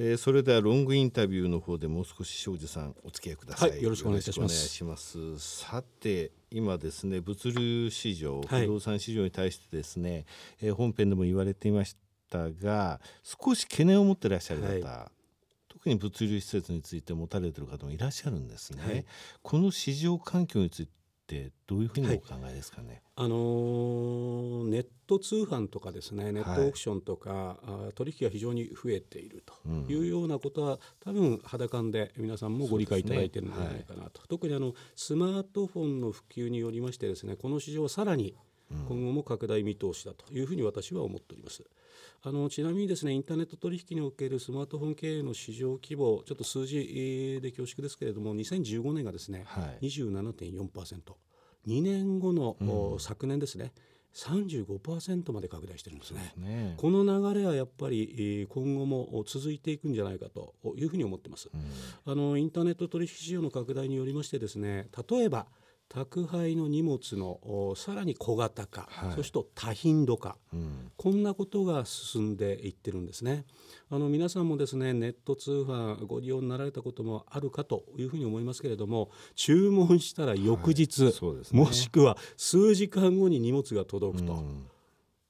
えー、それではロングインタビューの方でもう少し庄司さんお付き合いください、はい、よろしくお願いします。します。さて今ですね物流市場、不動産市場に対してですね、えー、本編でも言われていましたが少し懸念を持っていらっしゃる方、はい。特に物流施設について持たれている方もいらっしゃるんですね、はい、この市場環境についてどういうふうにお考えですかね、はい、あのー、ネット通販とかですねネットオークションとか、はい、取引が非常に増えているというようなことは、うん、多分肌感で皆さんもご理解いただいているのではないかなと、ね。はい、特にあのスマートフォンの普及によりましてですねこの市場はさらに今後も拡大見通しだというふうに私は思っております。あのちなみにですねインターネット取引におけるスマートフォン経営の市場規模ちょっと数字で恐縮ですけれども2015年がですね、はい、27.4%。2年後の、うん、昨年ですね35%まで拡大してるんですね、ね、この流れはやっぱり今後も続いていくんじゃないかというふうに思ってます、うん、あのインターネット取引市場の拡大によりましてですね例えば宅配の荷物のさらに小型化、はい、そして多頻度化、うん、こんなことが進んでいってるんですね。あの皆さんもですねネット通販ご利用になられたこともあるかというふうに思いますけれども注文したら翌日、はい。ね、もしくは数時間後に荷物が届くと。うん。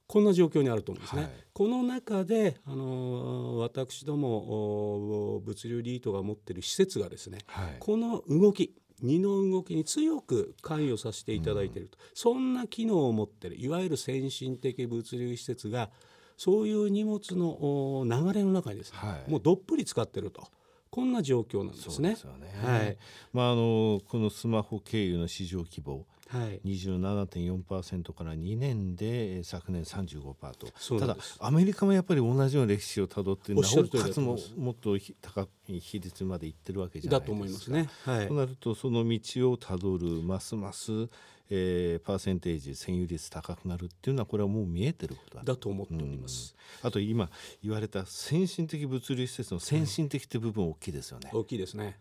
こんな状況にあると思うんですね。はい、この中で、あの私ども物流リートが持っている施設がですね、はい、この動き二の動きに強く関与させていただいていると、うん、そんな機能を持っているいわゆる先進的物流施設がそういう荷物の流れの中にですね、はい、もうどっぷり使ってると。こんな状況なんですね。すねはい。まああのこのスマホ経由の市場規模、はい、27.4%から2年で昨年35%とただアメリカもやっぱり同じような歴史をたどってなおかつももっと高い比率までいってるわけじゃないですか。だと思いますね。はい、となるとその道をたどるますますえー、パーセンテージ占有率高くなるっていうのはこれはもう見えてることだだと思っております、うん、あと今言われた先進的物流施設の先進的って部分大きいですよね、大きいですね。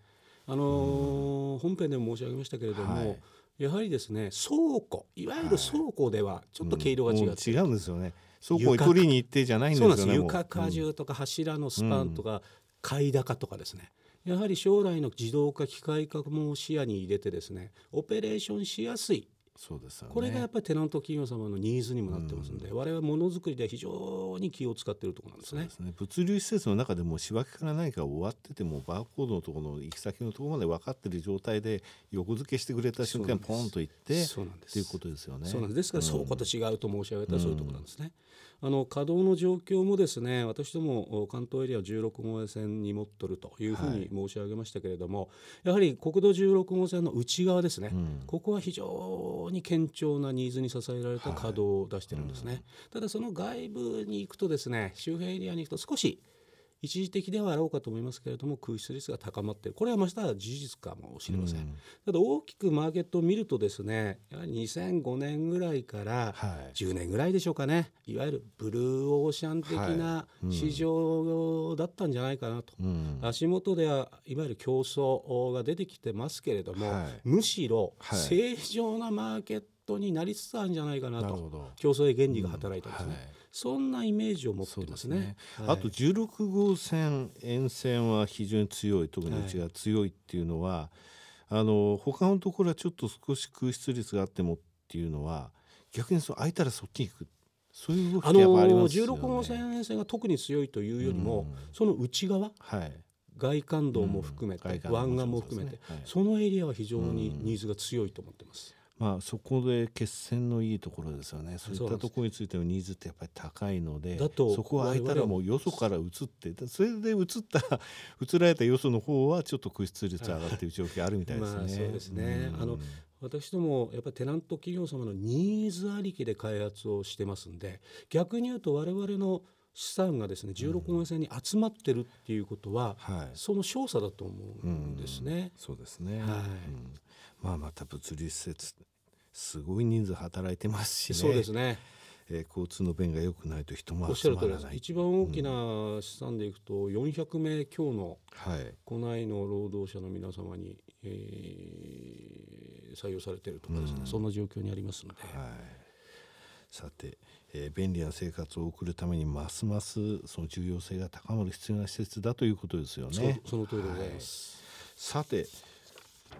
あのーうん、本編でも申し上げましたけれども、はい。やはりですね倉庫いわゆる倉庫ではちょっと毛色が違う、はいうん、違うんですよね。倉庫に取りに行ってじゃないんですよね床荷重とか柱のスパンとか、買い高とかですね。やはり将来の自動化機械化も視野に入れてですねオペレーションしやすいそうです、ね、これがやっぱりテナント企業様のニーズにもなってますんで、うん、我々ものづくりで非常に気を使っているところなんですね。ね。物流施設の中でも仕分けから何か終わっててもバーコードのところの行き先のところまで分かっている状態で横付けしてくれた瞬間ポンと行ってそうなんですということですよね。そうなんです。ですから、うん、そうと違うと申し上げたらそういうところなんですね。あの稼働の状況もですね私ども関東エリア16号線に持っとるというふうに申し上げましたけれども、はい、やはり国道16号線の内側ですね、うん、ここは非常に堅調なニーズに支えられた稼働を出してるんですね、はい。うん、ただその外部に行くとですね周辺エリアに行くと少し一時的ではあろうかと思いますけれども空室率が高まっている。これはました事実かもしれません、うん、ただ大きくマーケットを見るとですねやはり2005年ぐらいから10年ぐらいでしょうかね、い、わゆるブルーオーシャン的な市場だったんじゃないかなと、うん、足元ではいわゆる競争が出てきてますけれども、はい、むしろ正常なマーケットになりつつあるんじゃないかなと。競争原理が働いたんですね。うんはいそんなイメージを持ってますね。すね。はい、あと16号線沿線は非常に強い特にうちが強いっていうのは、はい、あの他のところはちょっと少し空室率があってもっていうのは逆にそう空いたらそっちに行く。そういう動きがありますよね。あの16号線沿線が特に強いというよりも、うん、その内側、はい、外環道も含めて、うん、湾岸も含めて、はい、そのエリアは非常にニーズが強いと思ってます。まあ、そこで決戦のいいところですよね。そういったところについてのニーズってやっぱり高いのでそこは空いたらもうよそから移ってそれで移った 移られたよその方はちょっと空室率上がっている状況あるみたいですね。まあ、そうですね、あの私どもやっぱりテナント企業様のニーズありきで開発をしてますんで逆に言うと我々の資産がですね16万線に集まってるっていうことは、うん。はい、その少佐だと思うんですね。うん、そうですね、はい、うん、まあまた物流施設すごい人数働いてますしね。そうですね。えー、交通の便が良くないと人も集まらない。一番大きな資産でいくと、うん、400名強の国内の労働者の皆様に、えー、採用されているとかですね、うん、そんな状況にありますので、はい、さてえー、便利な生活を送るためにますますその重要性が高まる必要な施設だということですよね。その通りでございます、はい、さて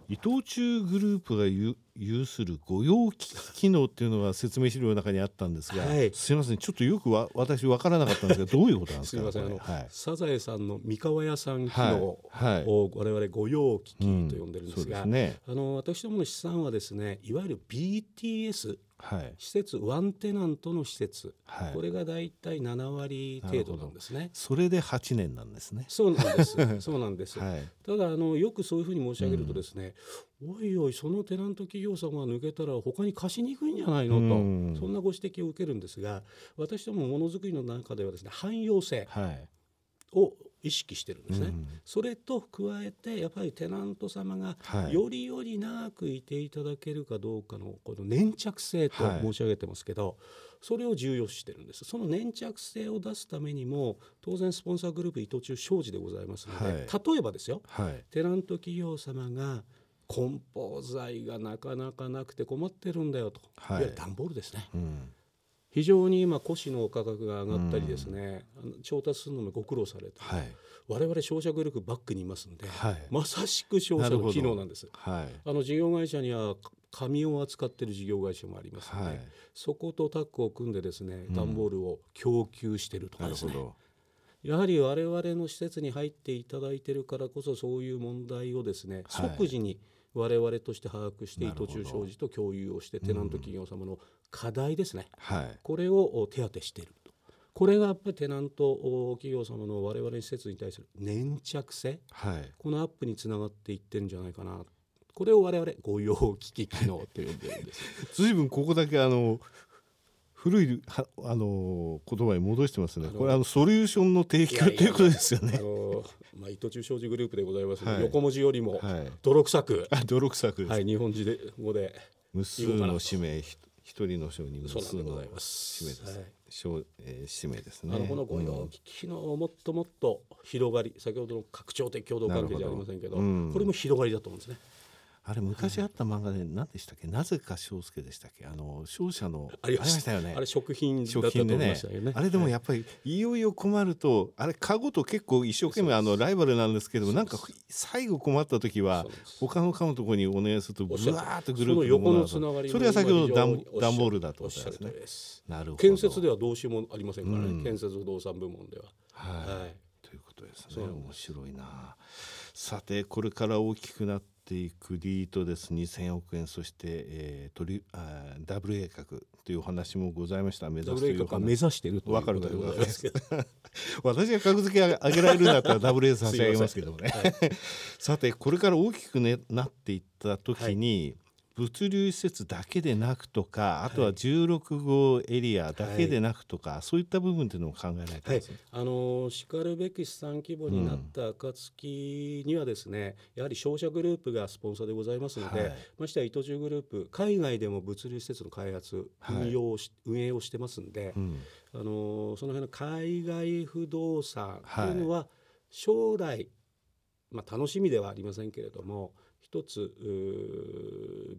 伊藤忠グループが有する御用機機能っていうのが説明資料の中にあったんですが、はい、すみませんちょっとよくわ私分からなかったんですがどういうことなんですか？すみませんあの、はい、サザエさんの三河屋さん機能を我々御用機器と呼んでるんですが、うんね、あの私どもの資産はですねいわゆる BTS はい、施設ワンテナントの施設、はい、これがだいたい7割程度なんですね。それで8年なんですね。そうなんです。そうなんです、はい、ただあのよくそういうふうに申し上げるとですね、うん、おいおいそのテナント企業さんが抜けたら他に貸しにくいんじゃないのと、うん、そんなご指摘を受けるんですが私どもものづくりの中ではですね汎用性を意識してるんですね、うん、それと加えてやっぱりテナント様がよりより長くいていただけるかどうかのこの粘着性と申し上げてますけど、はい、それを重要視してるんです。その粘着性を出すためにも当然スポンサーグループ伊藤忠商事でございますので、はい、例えばですよ、はい、テナント企業様が梱包材がなかなかなくて困ってるんだよと、い、わゆる段ボールですね。うん非常に今、古紙の価格が上がったりですね、うん、調達するのもご苦労されて、はい、我々商社グループバックにいますんで、はい、まさしく商社の機能なんです。はい、あの事業会社には紙を扱っている事業会社もありますので、はい、そことタッグを組んでですね段ボールを供給しているとかですね、やはり我々の施設に入っていただいているからこそそういう問題をですね即時に我々として把握して伊藤忠商事と共有をしてテナント企業様の課題ですね、はい、これを手当てしている。とこれがやっぱりテナント企業様の我々施設に対する粘着性、はい、このアップにつながっていってるんじゃないかな。これを我々御用機器機能と呼んでるんです。随分ここだけあの古いあの言葉に戻してますね。これあのソリューションの提供ということですよね。あのまあ伊藤忠商事グループでござい。ます、はい、横文字よりも泥臭く、はい、泥臭くはい日本字で語で。無数の使命一人の章に無数の使命です。はい、えー、使命ですね。あのこの御用機器のもっともっと広がり、先ほどの拡張的共同関係じゃありませんけど、ど。うん、これも広がりだと思うんですね。あれ昔あった漫画で何でしたっけ、なぜか翔介でしたっけ？あの商社のありました。よね。あれ食品だったと思いましたよね。あれでもやっぱりいよいよ困るとあれ買うと結構一生懸命あのライバルなんですけどなんか最後困った時は他の買うところにお願いするとぶわーっとグループ横のつながりそれは先ほど段段ボールだとおっしゃるです。ねなるほど。建設ではどうしようもありませんからね、建設不動産部門では。はい、ということですね。面白いな。さてこれから大きくなってていくリートです。2000億円。そして、えー、取りあ WA 格というお話もございました。目指すというか。目指してると分かるということですけど。私が格付け上げられるんだったら WA 差し上げますけどもね、はい、さてこれから大きく、ね、なっていった時に、はい物流施設だけでなくとかあとは16号エリアだけでなくとか、はい、そういった部分というのも考えられてます、はい、あのしかるべき資産規模になった暁にはですね、うん、やはり商社グループがスポンサーでございますので、はい、ましてや伊藤忠グループ海外でも物流施設の開発運用し、運営をしてますんで、うん、あのその辺の海外不動産というのは将来、まあ、楽しみではありませんけれども一つ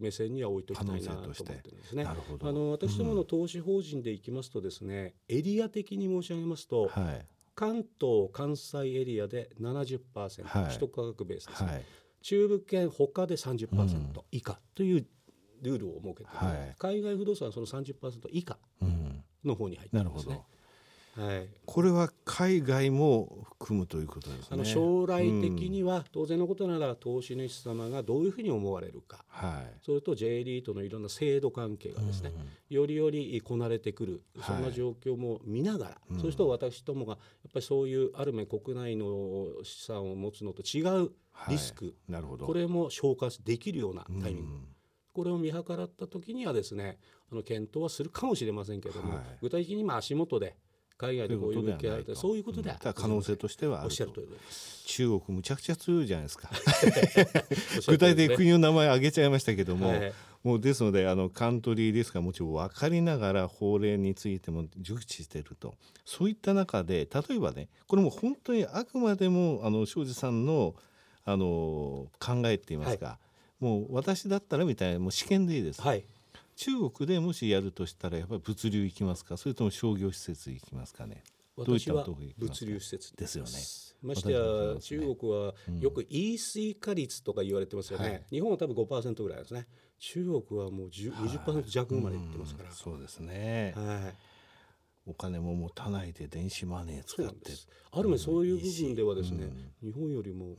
目線には置いときたいなと思ってですね。あの私どもの投資法人でいきますとですね、うん、エリア的に申し上げますと、はい、関東関西エリアで70%、はい、首都価格ベースですね、はい、中部圏他で30%以下というルールを設けて、はい、海外不動産はその30%以下の方に入ってますね。うんはい、これは海外も含むということですね。あの将来的には、当然のことなら投資主様がどういうふうに思われるか、はい、それと J リートのいろんな制度関係がですね、うん、よりよりこなれてくるそんな状況も見ながら、はい、そうすると私どもがやっぱりそういうある面国内の資産を持つのと違うリスク、はい、なるほど。これも消化できるようなタイミング。うん。これを見計らった時にはですねあの検討はするかもしれませんけれども、はい、具体的にまあ足元で海外でこういう物件あるそういうことで、うん、可能性としてはあると。中国むちゃくちゃ強いじゃないですか？具体的に国の名前挙げちゃいましたけども、はい、もうですのであのカントリーリスクはもちろん分かりながら法令についても熟知していると。そういった中で例えばねこれも本当にあくまでもあの庄司さんのあの考えって言いますか、はい、もう私だったらみたいなもう試験でいいです。はい中国でもしやるとしたらやっぱり物流行きますか？それとも商業施設行きますかね？私は物流施設ですよね。ましてや、中国はよく EC 化率とか言われてますよね、はい、日本は多分5%ぐらいですね。中国はもう20%弱までいってますから、そうですね、はい、お金も持たないで電子マネー使ってある面そういう部分ではですね、日本よりも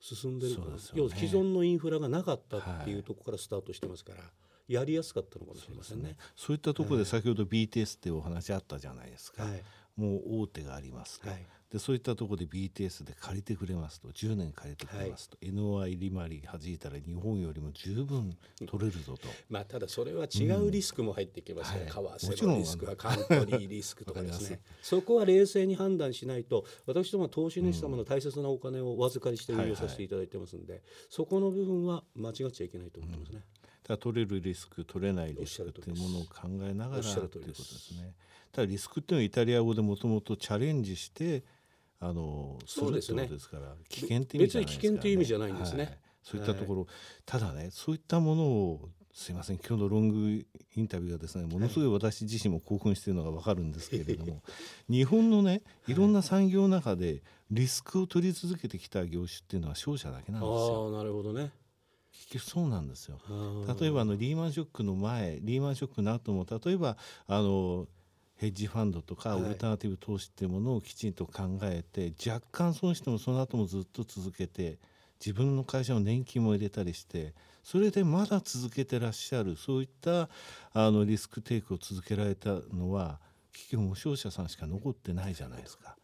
進んでるね、要は既存のインフラがなかったっていうところからスタートしてますから、やりやすかったのかもしれませんね。そういったところで先ほど BTS っていうお話あったじゃないですか。はい。もう大手がありますと、はい、でそういったところで BTS で借りてくれますと10年借りてくれますと、はい、NOI 利回り弾いたら日本よりも十分取れるぞと、まあ、ただそれは違うリスクも入ってきますね、うん、為替のリスクはカントリーリスクとかですね。そこは冷静に判断しないと私どもは投資主様の大切なお金をお預かりして運用させていただいてます。んで、はいはい、そこの部分は間違っちゃいけないと思ってますね。うん、取れるリスク取れないリスクというものを考えながらということですね。ただリスクっていうのはイタリア語でもともとチャレンジしてあのそうですね。ですから危険って意味じゃないですか、ね、別に危険という意味じゃないんですね、はい、そういったところ、はい、ただねそういったものをすいません今日のロングインタビューはですねものすごい私自身も興奮しているのが分かるんですけれども、はい、日本のねい。ろんな産業の中でリスクを取り続けてきた業種っていうのは商社だけなんですよ。あなるほどねそうなんですよ。例えばあのリーマンショックの前リーマンショックの後も例えばあのヘッジファンドとかオルタナティブ投資っていうものをきちんと考えて、若干損してもその後もずっと続けて自分の会社の年金も入れたりしてそれでまだ続けてらっしゃるそういったあのリスクテイクを続けられたのは結局無償者さんしか残ってないじゃないですか。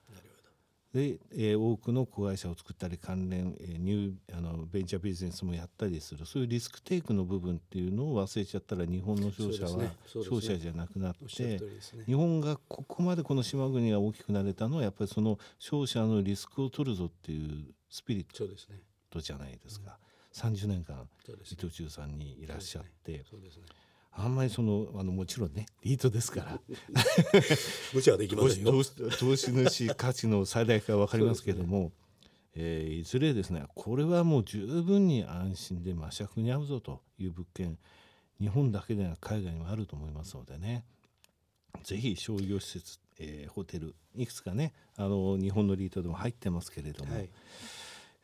で、えー、多くの子会社を作ったり関連、えー、ニューあのベンチャービジネスもやったりする。そういうリスクテイクの部分っていうのを忘れちゃったら日本の商社は商社じゃなくなって、日本がここまでこの島国が大きくなれたのはやっぱりその商社のリスクを取るぞっていうスピリットじゃないですか。すね、30年間、伊藤忠さんにいらっしゃって。そうですねあんまりそのあのもちろんねリートですから。無茶はできませんよ。投資主価値の最大化は分かりますけれども、ね。えー、いずれですねこれはもう十分に安心で魔尺に合うぞという物件日本だけでなく海外にもあると思いますのでねぜひ商業施設、えー、ホテルいくつかねあの日本のリートでも入ってますけれども、はい、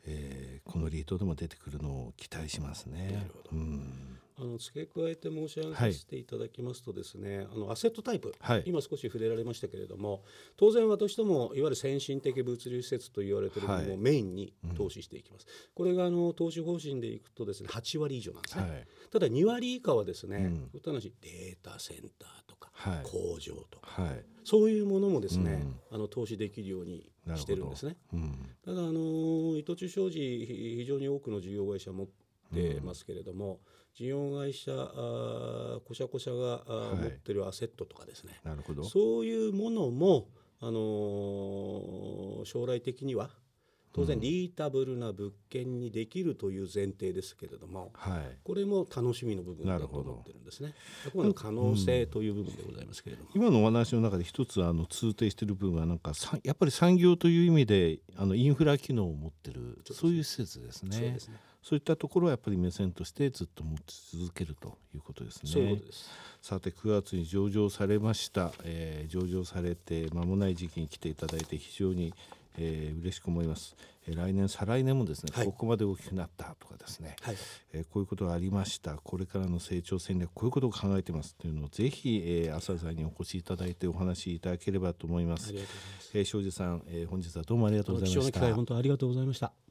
えー、このリートでも出てくるのを期待しますね。なるほど、うんあの付け加えて申し上げさせていただきますとですね、はい、あのアセットタイプ、はい、今少し触れられましたけれども当然私どもいわゆる先進的物流施設と言われているものをメインに投資していきます、はいうん、これがあの投資方針でいくとですね8割以上なんですね、ただ2割以下はですね、うん、話データセンターとか、工場とか、そういうものもですね、うん、あの投資できるようにしてるんですね、ただあの伊藤忠商事非常に多くの事業会社持ってますけれども、事業会社あこしゃこしゃが、はい、持ってるアセットとかですね。なるほど。そういうものも、あのー、将来的には当然リータブルな物件にできるという前提ですけれども、はい、これも楽しみの部分だと思ってるんですね。この可能性という部分でございますけれども、うん、今のお話の中で一つあの通底している部分はなんかやっぱり産業という意味であのインフラ機能を持ってるそういう施設ですね。そうですねそういったところはやっぱり目線としてずっと持ち続けるということですね。すさて9月に上場されました、えー、上場されて間もない時期に来ていただいて非常に、えー、嬉しく思います、えー、来年再来年もですね、はい、ここまで大きくなったとかですね、はい、えー、こういうことがありましたこれからの成長戦略こういうことを考えてますというのをぜひ、えー、朝さんにお越しいただいてお話しいただければと思います。ありがとうございます。えー、庄司さん、えー、本日はどうもありがとうございました。本当ありがとうございました。